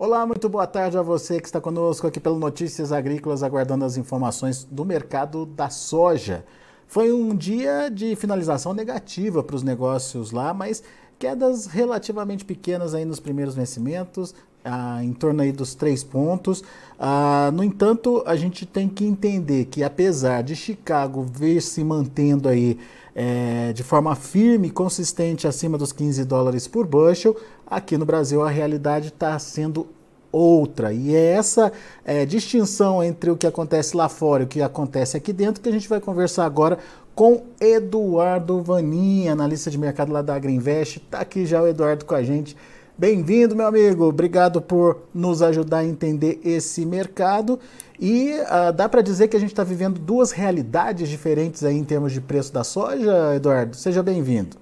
Olá, muito boa tarde a você que está conosco aqui pelo Notícias Agrícolas, aguardando as informações do mercado da soja. Foi um dia de finalização negativa para os negócios lá, mas quedas relativamente pequenas aí nos primeiros vencimentos, ah, em torno aí dos três pontos. Ah, no entanto, a gente tem que entender que apesar de Chicago vir se mantendo aí é, de forma firme e consistente acima dos 15 dólares por bushel, aqui no Brasil a realidade está sendo outra. E é essa é, distinção entre o que acontece lá fora e o que acontece aqui dentro que a gente vai conversar agora com Eduardo Vaninha, analista de mercado lá da Agriinvest. Está aqui já o Eduardo com a gente. Bem-vindo, meu amigo. Obrigado por nos ajudar a entender esse mercado. E uh, dá para dizer que a gente está vivendo duas realidades diferentes aí em termos de preço da soja, Eduardo? Seja bem-vindo.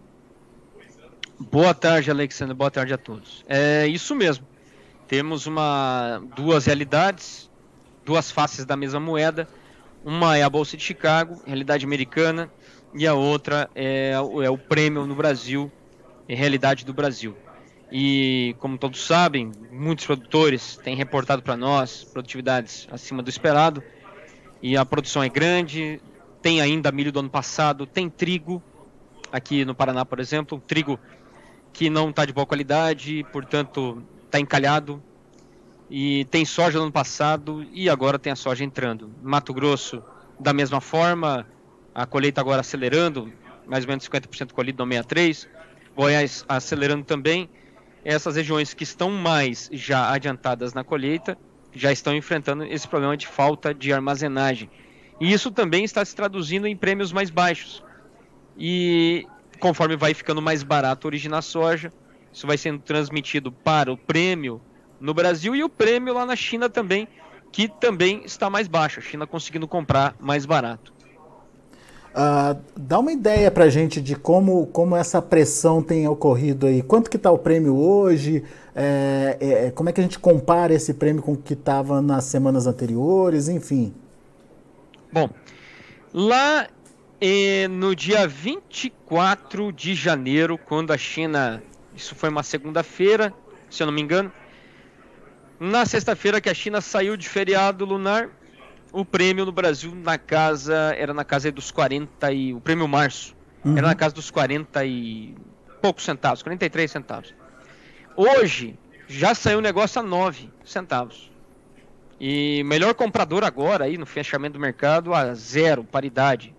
Boa tarde, Alexandre. Boa tarde a todos. É isso mesmo. Temos uma duas realidades, duas faces da mesma moeda. Uma é a Bolsa de Chicago, realidade americana, e a outra é, é o prêmio no Brasil, realidade do Brasil. E como todos sabem, muitos produtores têm reportado para nós produtividades acima do esperado. E a produção é grande, tem ainda milho do ano passado, tem trigo aqui no Paraná, por exemplo, trigo que não está de boa qualidade, portanto está encalhado. E tem soja no ano passado e agora tem a soja entrando. Mato Grosso, da mesma forma, a colheita agora acelerando, mais ou menos 50% colhido no 63. Goiás acelerando também essas regiões que estão mais já adiantadas na colheita já estão enfrentando esse problema de falta de armazenagem. E isso também está se traduzindo em prêmios mais baixos. E conforme vai ficando mais barato originar soja, isso vai sendo transmitido para o prêmio no Brasil e o prêmio lá na China também, que também está mais baixo. A China conseguindo comprar mais barato. Uh, dá uma ideia para a gente de como, como essa pressão tem ocorrido aí. Quanto que está o prêmio hoje? É, é, como é que a gente compara esse prêmio com o que estava nas semanas anteriores? Enfim. Bom, lá eh, no dia 24 de janeiro, quando a China, isso foi uma segunda-feira, se eu não me engano, na sexta-feira que a China saiu de feriado lunar, o prêmio no Brasil na casa era na casa dos 40 e o prêmio março uhum. era na casa dos 40 e poucos centavos, 43 centavos. Hoje já saiu o negócio a 9 centavos. E melhor comprador agora aí no fechamento do mercado a zero, paridade.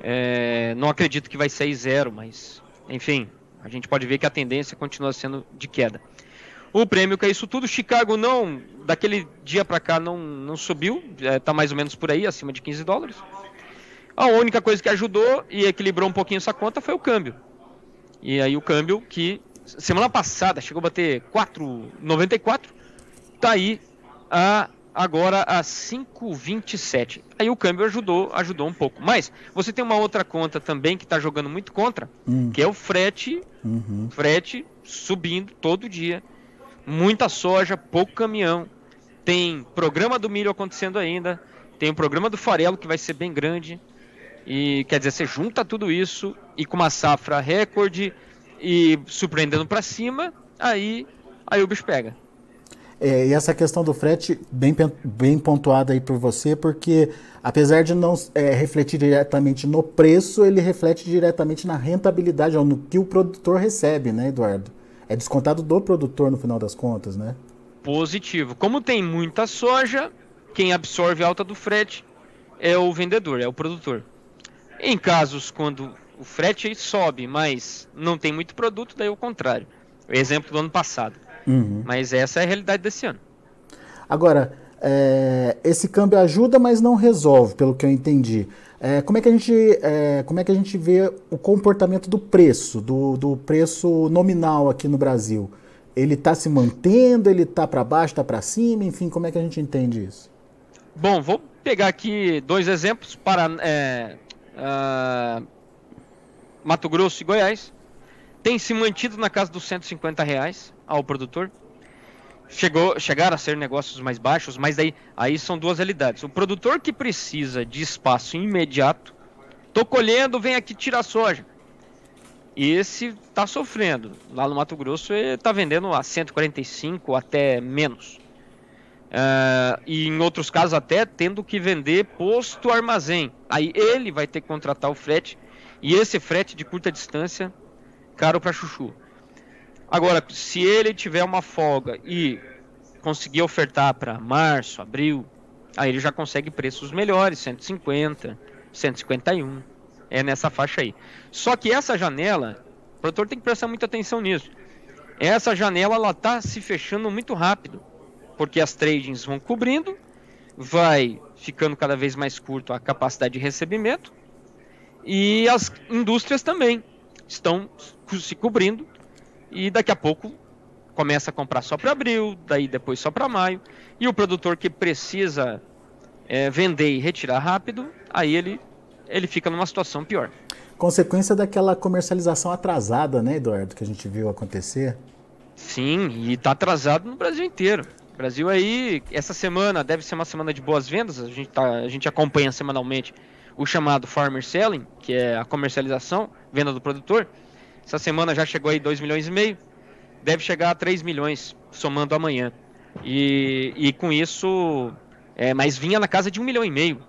É, não acredito que vai sair zero, mas enfim, a gente pode ver que a tendência continua sendo de queda. O prêmio que é isso tudo, Chicago não, daquele dia para cá não, não subiu, está mais ou menos por aí, acima de 15 dólares. A única coisa que ajudou e equilibrou um pouquinho essa conta foi o câmbio. E aí o câmbio que semana passada chegou a bater 4,94, tá aí a agora a 5,27. Aí o câmbio ajudou, ajudou um pouco. Mas você tem uma outra conta também que está jogando muito contra, hum. que é o frete, uhum. frete subindo todo dia muita soja, pouco caminhão. Tem programa do milho acontecendo ainda. Tem o programa do farelo que vai ser bem grande. E quer dizer, você junta tudo isso e com uma safra recorde e surpreendendo para cima, aí, aí o bicho pega. É, e essa questão do frete, bem, bem pontuada aí por você, porque apesar de não é, refletir diretamente no preço, ele reflete diretamente na rentabilidade, ou no que o produtor recebe, né, Eduardo? É descontado do produtor no final das contas, né? Positivo. Como tem muita soja, quem absorve a alta do frete é o vendedor, é o produtor. Em casos quando o frete sobe, mas não tem muito produto, daí é o contrário. Exemplo do ano passado. Uhum. Mas essa é a realidade desse ano. Agora, é, esse câmbio ajuda, mas não resolve, pelo que eu entendi. É, como, é que a gente, é, como é que a gente vê o comportamento do preço, do, do preço nominal aqui no Brasil? Ele está se mantendo, ele está para baixo, está para cima, enfim, como é que a gente entende isso? Bom, vou pegar aqui dois exemplos para é, uh, Mato Grosso e Goiás. Tem se mantido na casa dos 150 reais ao produtor chegou, chegaram a ser negócios mais baixos, mas aí, aí são duas realidades. O produtor que precisa de espaço imediato, tô colhendo, vem aqui tirar soja. esse está sofrendo. Lá no Mato Grosso ele está vendendo a 145 até menos. Uh, e em outros casos até tendo que vender posto armazém. Aí ele vai ter que contratar o frete e esse frete de curta distância caro para chuchu. Agora, se ele tiver uma folga e conseguir ofertar para março, abril, aí ele já consegue preços melhores, 150, 151. É nessa faixa aí. Só que essa janela, o produtor tem que prestar muita atenção nisso. Essa janela ela tá se fechando muito rápido porque as tradings vão cobrindo, vai ficando cada vez mais curto a capacidade de recebimento e as indústrias também estão se cobrindo e daqui a pouco começa a comprar só para abril, daí depois só para maio e o produtor que precisa é, vender e retirar rápido, aí ele ele fica numa situação pior. Consequência daquela comercialização atrasada, né, Eduardo, que a gente viu acontecer? Sim, e está atrasado no Brasil inteiro. Brasil aí, essa semana deve ser uma semana de boas vendas, a gente, tá, a gente acompanha semanalmente o chamado Farmer Selling, que é a comercialização, venda do produtor. Essa semana já chegou aí 2 milhões e meio, deve chegar a 3 milhões, somando amanhã. E, e com isso, é, mas vinha na casa de 1 milhão e meio.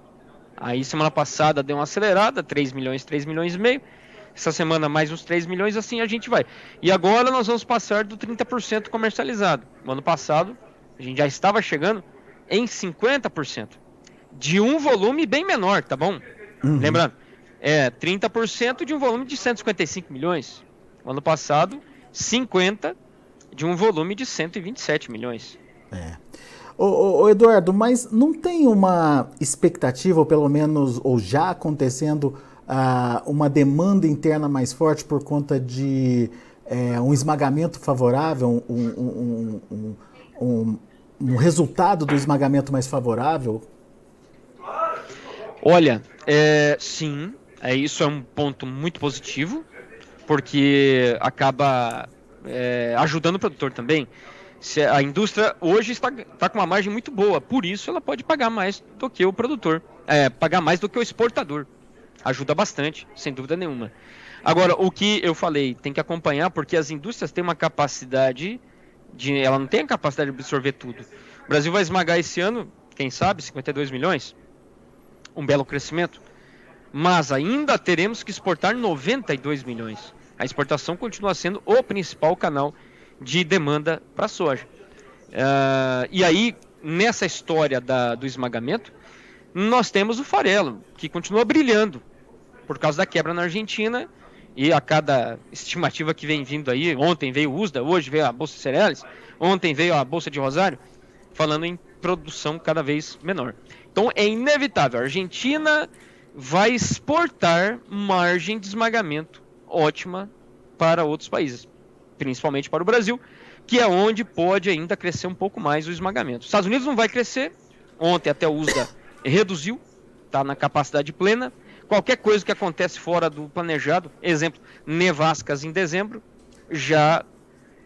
Aí semana passada deu uma acelerada, 3 milhões, 3 milhões e meio. Essa semana mais uns 3 milhões, assim a gente vai. E agora nós vamos passar do 30% comercializado. No ano passado a gente já estava chegando em 50% de um volume bem menor, tá bom? Uhum. Lembrando, é 30% de um volume de 155 milhões. Ano passado, 50 de um volume de 127 milhões. É. Ô, ô, Eduardo, mas não tem uma expectativa, ou pelo menos, ou já acontecendo, uh, uma demanda interna mais forte por conta de é, um esmagamento favorável, um, um, um, um, um resultado do esmagamento mais favorável? Olha, é, sim, é, isso é um ponto muito positivo, porque acaba é, ajudando o produtor também. Se a indústria hoje está, está com uma margem muito boa, por isso ela pode pagar mais do que o produtor, é, pagar mais do que o exportador. Ajuda bastante, sem dúvida nenhuma. Agora, o que eu falei, tem que acompanhar, porque as indústrias têm uma capacidade de, ela não tem a capacidade de absorver tudo. O Brasil vai esmagar esse ano, quem sabe, 52 milhões, um belo crescimento, mas ainda teremos que exportar 92 milhões. A exportação continua sendo o principal canal de demanda para a soja. Uh, e aí, nessa história da, do esmagamento, nós temos o farelo, que continua brilhando por causa da quebra na Argentina e a cada estimativa que vem vindo aí, ontem veio o USDA, hoje veio a Bolsa de Cereais, ontem veio a Bolsa de Rosário, falando em produção cada vez menor. Então é inevitável, a Argentina vai exportar margem de esmagamento ótima para outros países, principalmente para o Brasil, que é onde pode ainda crescer um pouco mais o esmagamento. Os Estados Unidos não vai crescer, ontem até o USDA reduziu, está na capacidade plena, Qualquer coisa que acontece fora do planejado, exemplo, nevascas em dezembro, já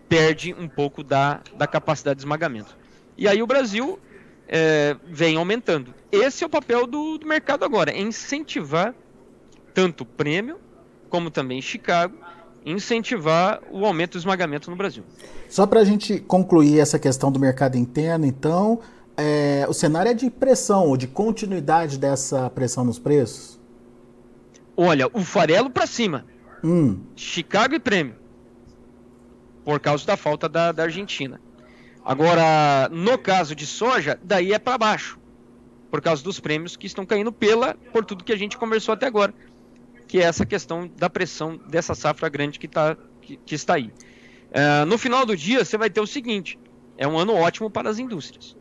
perde um pouco da, da capacidade de esmagamento. E aí o Brasil é, vem aumentando. Esse é o papel do, do mercado agora, é incentivar tanto o prêmio, como também Chicago, incentivar o aumento do esmagamento no Brasil. Só para a gente concluir essa questão do mercado interno, então, é, o cenário é de pressão ou de continuidade dessa pressão nos preços? Olha, o farelo para cima. Hum. Chicago e prêmio. Por causa da falta da, da Argentina. Agora, no caso de soja, daí é para baixo. Por causa dos prêmios que estão caindo pela por tudo que a gente conversou até agora. Que é essa questão da pressão dessa safra grande que, tá, que, que está aí. Uh, no final do dia, você vai ter o seguinte: é um ano ótimo para as indústrias.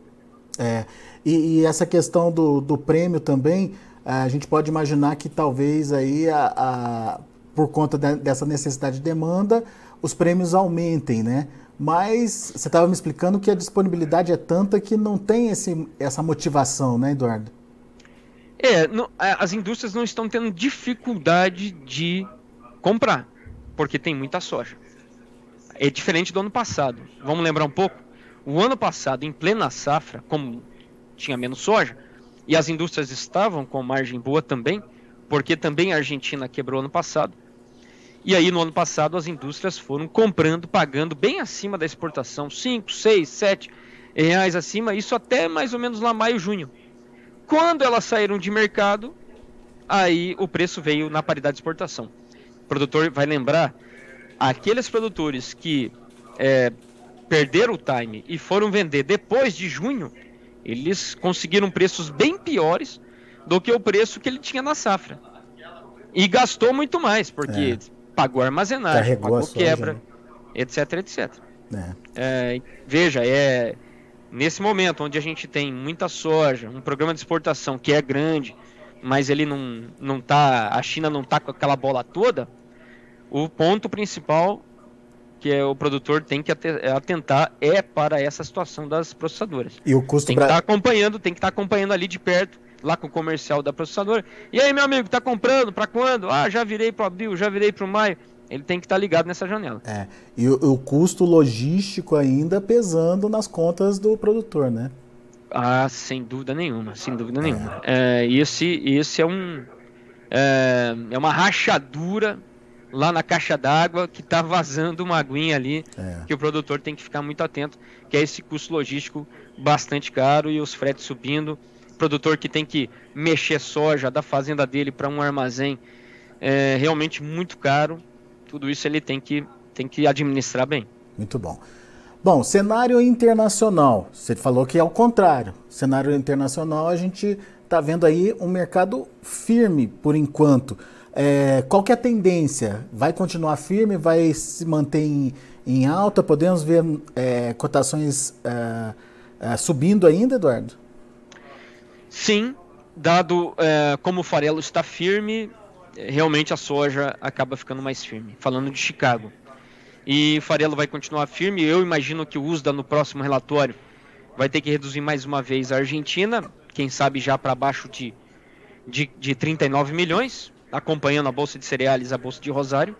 É, e, e essa questão do, do prêmio também a gente pode imaginar que talvez aí, a, a, por conta de, dessa necessidade de demanda, os prêmios aumentem, né? Mas você estava me explicando que a disponibilidade é tanta que não tem esse, essa motivação, né, Eduardo? É, não, as indústrias não estão tendo dificuldade de comprar, porque tem muita soja. É diferente do ano passado. Vamos lembrar um pouco? O ano passado, em plena safra, como tinha menos soja, e as indústrias estavam com margem boa também, porque também a Argentina quebrou ano passado. E aí, no ano passado, as indústrias foram comprando, pagando bem acima da exportação, 5, 6, 7 reais acima, isso até mais ou menos lá maio, junho. Quando elas saíram de mercado, aí o preço veio na paridade de exportação. O produtor vai lembrar, aqueles produtores que é, perderam o time e foram vender depois de junho, eles conseguiram preços bem piores do que o preço que ele tinha na safra. E gastou muito mais, porque é. pagou armazenagem, Carregou pagou quebra, né? etc, etc. É. É, veja, é nesse momento onde a gente tem muita soja, um programa de exportação que é grande, mas ele não, não tá, a China não tá com aquela bola toda, o ponto principal que é, o produtor tem que atentar é para essa situação das processadoras. E o custo tem que estar tá acompanhando, tem que estar tá acompanhando ali de perto, lá com o comercial da processadora. E aí, meu amigo, tá comprando? Para quando? Ah, já virei para abril, já virei para maio. Ele tem que estar tá ligado nessa janela. É. E o, o, custo logístico ainda pesando nas contas do produtor, né? Ah, sem dúvida nenhuma, sem dúvida é. nenhuma. É, esse, esse é um é, é uma rachadura lá na caixa d'água que está vazando uma aguinha ali, é. que o produtor tem que ficar muito atento, que é esse custo logístico bastante caro e os fretes subindo. O produtor que tem que mexer soja da fazenda dele para um armazém é realmente muito caro. Tudo isso ele tem que, tem que administrar bem. Muito bom. Bom, cenário internacional. Você falou que é o contrário. Cenário internacional, a gente está vendo aí um mercado firme por enquanto. É, qual que é a tendência? Vai continuar firme? Vai se manter em, em alta? Podemos ver é, cotações é, é subindo ainda, Eduardo? Sim, dado é, como o farelo está firme, realmente a soja acaba ficando mais firme. Falando de Chicago. E farelo vai continuar firme. Eu imagino que o USDA no próximo relatório vai ter que reduzir mais uma vez a Argentina, quem sabe já para baixo de, de, de 39 milhões, acompanhando a bolsa de cereais, a bolsa de Rosário,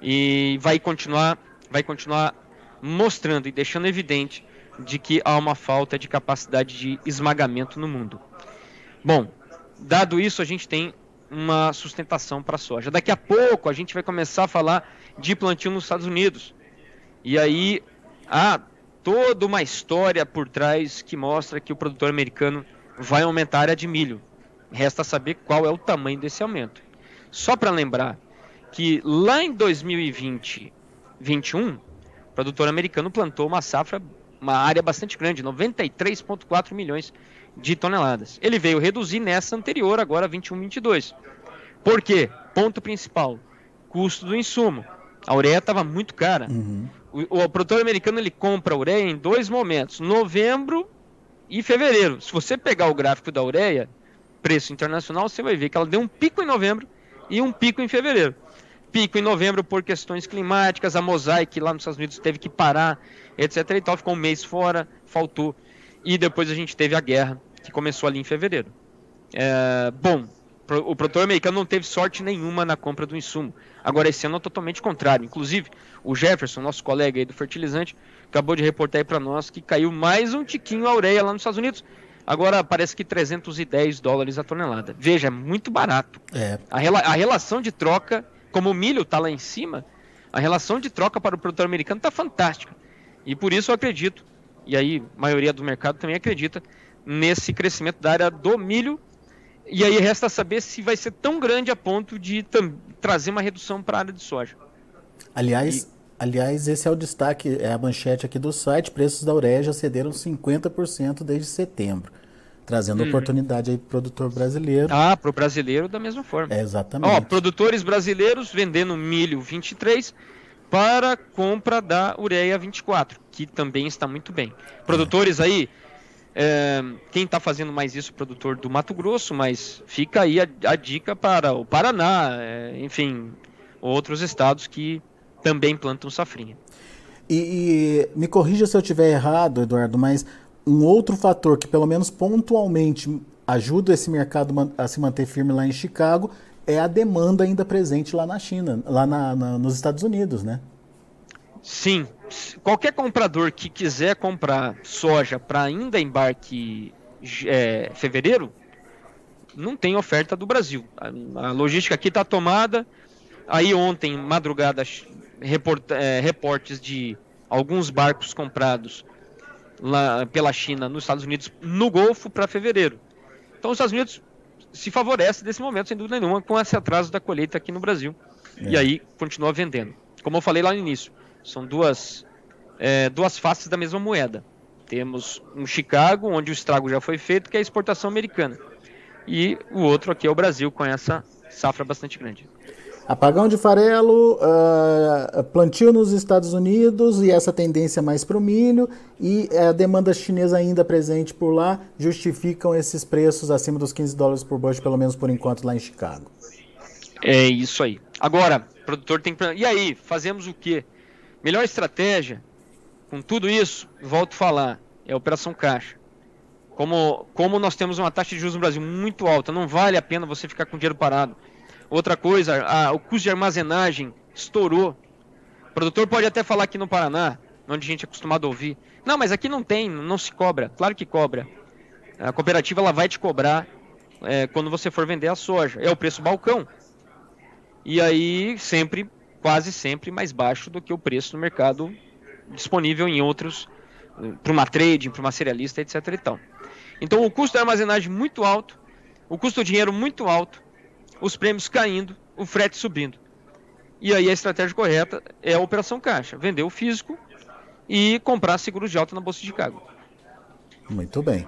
e vai continuar, vai continuar mostrando e deixando evidente de que há uma falta de capacidade de esmagamento no mundo. Bom, dado isso, a gente tem uma sustentação para a soja. Daqui a pouco a gente vai começar a falar de plantio nos Estados Unidos. E aí há toda uma história por trás que mostra que o produtor americano vai aumentar a área de milho. Resta saber qual é o tamanho desse aumento. Só para lembrar que lá em 2020, 21, o produtor americano plantou uma safra, uma área bastante grande, 93,4 milhões de toneladas. Ele veio reduzir nessa anterior, agora 21, 22. Por quê? Ponto principal: custo do insumo. A ureia estava muito cara. Uhum. O, o, produtor americano ele compra a ureia em dois momentos: novembro e fevereiro. Se você pegar o gráfico da ureia, preço internacional, você vai ver que ela deu um pico em novembro e um pico em fevereiro. Pico em novembro por questões climáticas, a Mosaic lá nos Estados Unidos teve que parar, etc. e tal, ficou um mês fora, faltou. E depois a gente teve a guerra, que começou ali em fevereiro. É, bom, o produtor americano não teve sorte nenhuma na compra do insumo. Agora, esse ano é totalmente contrário. Inclusive, o Jefferson, nosso colega aí do fertilizante, acabou de reportar aí para nós que caiu mais um tiquinho a ureia lá nos Estados Unidos. Agora parece que 310 dólares a tonelada. Veja, é muito barato. É. A, rela a relação de troca, como o milho está lá em cima, a relação de troca para o produtor americano está fantástica. E por isso eu acredito, e aí a maioria do mercado também acredita, nesse crescimento da área do milho. E aí resta saber se vai ser tão grande a ponto de trazer uma redução para a área de soja. Aliás, e... Aliás, esse é o destaque, é a manchete aqui do site. Preços da ureia já cederam 50% desde setembro. Trazendo uhum. oportunidade aí para o produtor brasileiro. Ah, para o brasileiro da mesma forma. É, exatamente. Ó, produtores brasileiros vendendo milho 23 para compra da ureia 24, que também está muito bem. Produtores é. aí, é, quem está fazendo mais isso, produtor do Mato Grosso, mas fica aí a, a dica para o Paraná, é, enfim, outros estados que também plantam safrinha. E, e me corrija se eu estiver errado, Eduardo, mas um outro fator que pelo menos pontualmente ajuda esse mercado a se manter firme lá em Chicago é a demanda ainda presente lá na China, lá na, na, nos Estados Unidos, né? Sim. Qualquer comprador que quiser comprar soja para ainda embarque é, fevereiro, não tem oferta do Brasil. A, a logística aqui está tomada, Aí ontem, madrugada, report, é, reportes de alguns barcos comprados lá pela China nos Estados Unidos no Golfo para fevereiro. Então os Estados Unidos se favorece desse momento, sem dúvida nenhuma, com esse atraso da colheita aqui no Brasil. É. E aí continua vendendo. Como eu falei lá no início, são duas, é, duas faces da mesma moeda. Temos um Chicago, onde o estrago já foi feito, que é a exportação americana. E o outro aqui é o Brasil, com essa safra bastante grande. Apagão de farelo, uh, plantio nos Estados Unidos e essa tendência mais para o milho e a demanda chinesa ainda presente por lá justificam esses preços acima dos 15 dólares por bushel, pelo menos por enquanto, lá em Chicago. É isso aí. Agora, o produtor tem que. E aí, fazemos o quê? Melhor estratégia, com tudo isso, volto a falar, é a operação caixa. Como, como nós temos uma taxa de juros no Brasil muito alta, não vale a pena você ficar com dinheiro parado. Outra coisa, a, o custo de armazenagem estourou. O produtor pode até falar aqui no Paraná, onde a gente é acostumado a ouvir. Não, mas aqui não tem, não se cobra. Claro que cobra. A cooperativa ela vai te cobrar é, quando você for vender a soja. É o preço balcão. E aí, sempre, quase sempre, mais baixo do que o preço no mercado disponível em outros, para uma trading, para uma cerealista, etc. Então, o custo da armazenagem muito alto, o custo do dinheiro muito alto, os prêmios caindo, o frete subindo. E aí a estratégia correta é a operação caixa, vender o físico e comprar seguros de alta na Bolsa de Chicago. Muito bem.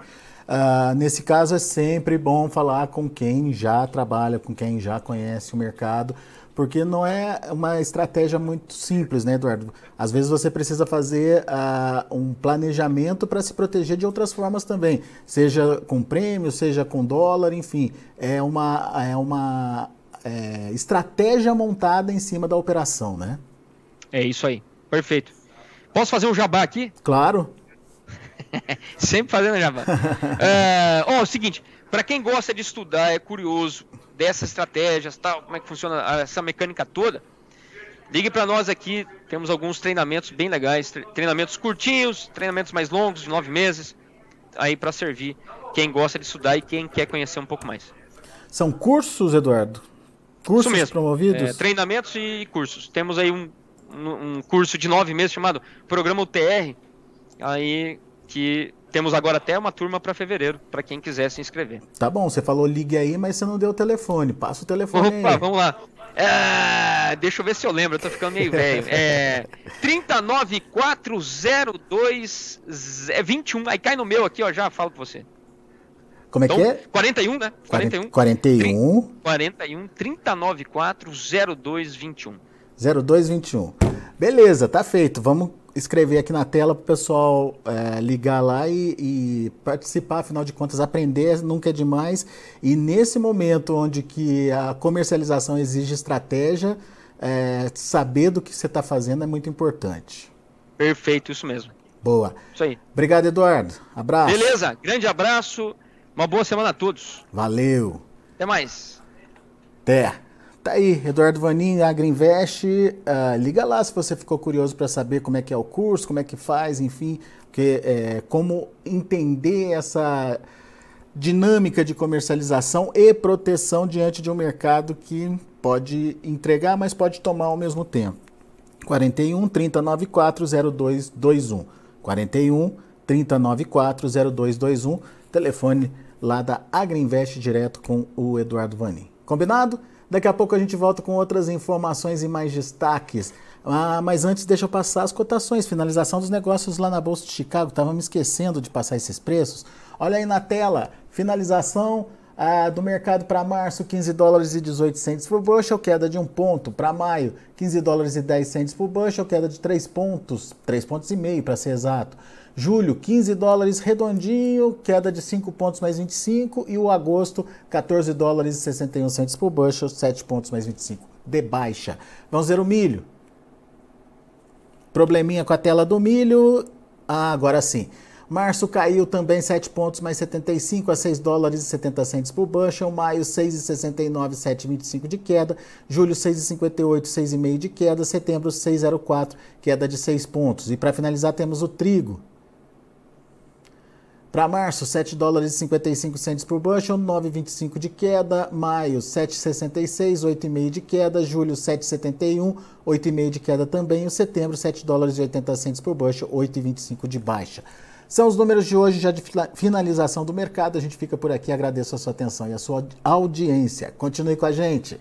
Uh, nesse caso é sempre bom falar com quem já trabalha, com quem já conhece o mercado, porque não é uma estratégia muito simples, né, Eduardo? Às vezes você precisa fazer uh, um planejamento para se proteger de outras formas também, seja com prêmio, seja com dólar, enfim, é uma, é uma é, estratégia montada em cima da operação, né? É isso aí, perfeito. Posso fazer um jabá aqui? Claro. Sempre fazendo jabá. é, ó, é o seguinte, para quem gosta de estudar, é curioso, dessas estratégias, tal, como é que funciona essa mecânica toda, ligue para nós aqui. Temos alguns treinamentos bem legais, treinamentos curtinhos, treinamentos mais longos, de nove meses, aí para servir quem gosta de estudar e quem quer conhecer um pouco mais. São cursos, Eduardo? Cursos mesmo, promovidos? É, treinamentos e cursos. Temos aí um, um curso de nove meses chamado Programa UTR, aí que temos agora até uma turma para fevereiro, para quem quiser se inscrever. Tá bom, você falou ligue aí, mas você não deu o telefone. Passa o telefone Opa, aí. vamos lá. É, deixa eu ver se eu lembro, eu tô ficando meio velho. É 39402 21. Aí cai no meu aqui, ó, já falo com você. Como é então, que é? 41, né? 41. 41. 41 394 0221. 0221. Beleza, tá feito. Vamos escrever aqui na tela para o pessoal é, ligar lá e, e, participar, afinal de contas, aprender nunca é demais. E nesse momento onde que a comercialização exige estratégia, é, saber do que você está fazendo é muito importante. Perfeito, isso mesmo. Boa. Isso aí. Obrigado, Eduardo. Abraço. Beleza, grande abraço. Uma boa semana a todos. Valeu. Até mais. Até. Tá aí, Eduardo Vanin, Agriinvest. Uh, liga lá se você ficou curioso para saber como é que é o curso, como é que faz, enfim, que, é, como entender essa dinâmica de comercialização e proteção diante de um mercado que pode entregar, mas pode tomar ao mesmo tempo. 41 394 0221. 41 394 0221. Telefone lá da Agriinvest direto com o Eduardo Vanin. Combinado? Daqui a pouco a gente volta com outras informações e mais destaques. Ah, mas antes deixa eu passar as cotações, finalização dos negócios lá na Bolsa de Chicago. Estava me esquecendo de passar esses preços. Olha aí na tela, finalização ah, do mercado para março, 15 dólares e 18 centos por bushel, queda de um ponto. Para maio, 15 dólares e 10 centos por bushel, queda de 3 pontos, 3 pontos e meio para ser exato. Julho, 15 dólares redondinho, queda de 5 pontos mais 25. E o agosto, 14 dólares e 61 centos por bushel, 7 pontos mais 25 de baixa. Vamos ver o milho. Probleminha com a tela do milho. Ah, agora sim. Março caiu também 7 pontos mais 75 a 6 dólares e 70 centos por bushel. Maio 6,69, 7,25 de queda. Julho 6,58, 6,5 de queda. Setembro 6,04, queda de 6 pontos. E para finalizar temos o trigo. Para março, 7 dólares e 55 centos por bushel, 9,25 de queda. Maio, 7,66, 8,5 de queda. Julho, 7,71, 8,5 de queda também. E setembro, 7 dólares e 80 centos por bushel, 8,25 de baixa. São os números de hoje, já de finalização do mercado. A gente fica por aqui. Agradeço a sua atenção e a sua audiência. Continue com a gente.